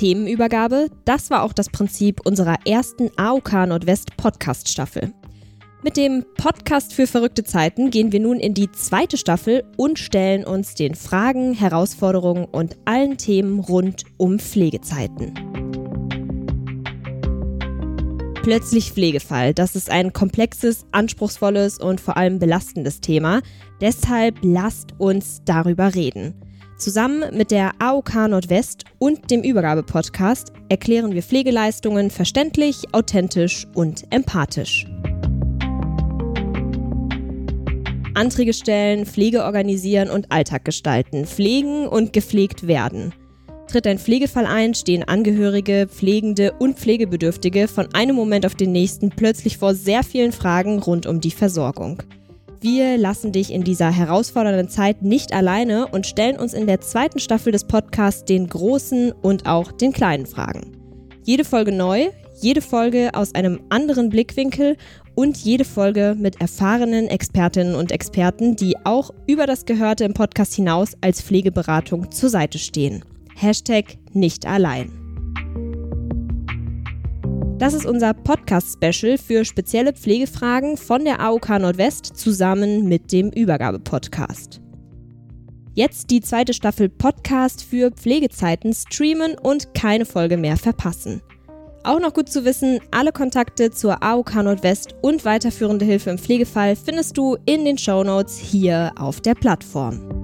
Themenübergabe, das war auch das Prinzip unserer ersten AOK Nordwest Podcast Staffel. Mit dem Podcast für verrückte Zeiten gehen wir nun in die zweite Staffel und stellen uns den Fragen, Herausforderungen und allen Themen rund um Pflegezeiten. Plötzlich Pflegefall, das ist ein komplexes, anspruchsvolles und vor allem belastendes Thema. Deshalb lasst uns darüber reden. Zusammen mit der AOK Nordwest und dem Übergabe-Podcast erklären wir Pflegeleistungen verständlich, authentisch und empathisch. Anträge stellen, Pflege organisieren und Alltag gestalten, pflegen und gepflegt werden. Tritt ein Pflegefall ein, stehen Angehörige, Pflegende und Pflegebedürftige von einem Moment auf den nächsten plötzlich vor sehr vielen Fragen rund um die Versorgung. Wir lassen dich in dieser herausfordernden Zeit nicht alleine und stellen uns in der zweiten Staffel des Podcasts den großen und auch den kleinen Fragen. Jede Folge neu, jede Folge aus einem anderen Blickwinkel und jede Folge mit erfahrenen Expertinnen und Experten, die auch über das Gehörte im Podcast hinaus als Pflegeberatung zur Seite stehen. Hashtag nicht allein. Das ist unser Podcast-Special für spezielle Pflegefragen von der AOK Nordwest zusammen mit dem Übergabe-Podcast. Jetzt die zweite Staffel Podcast für Pflegezeiten streamen und keine Folge mehr verpassen. Auch noch gut zu wissen, alle Kontakte zur AOK Nordwest und weiterführende Hilfe im Pflegefall findest du in den Shownotes hier auf der Plattform.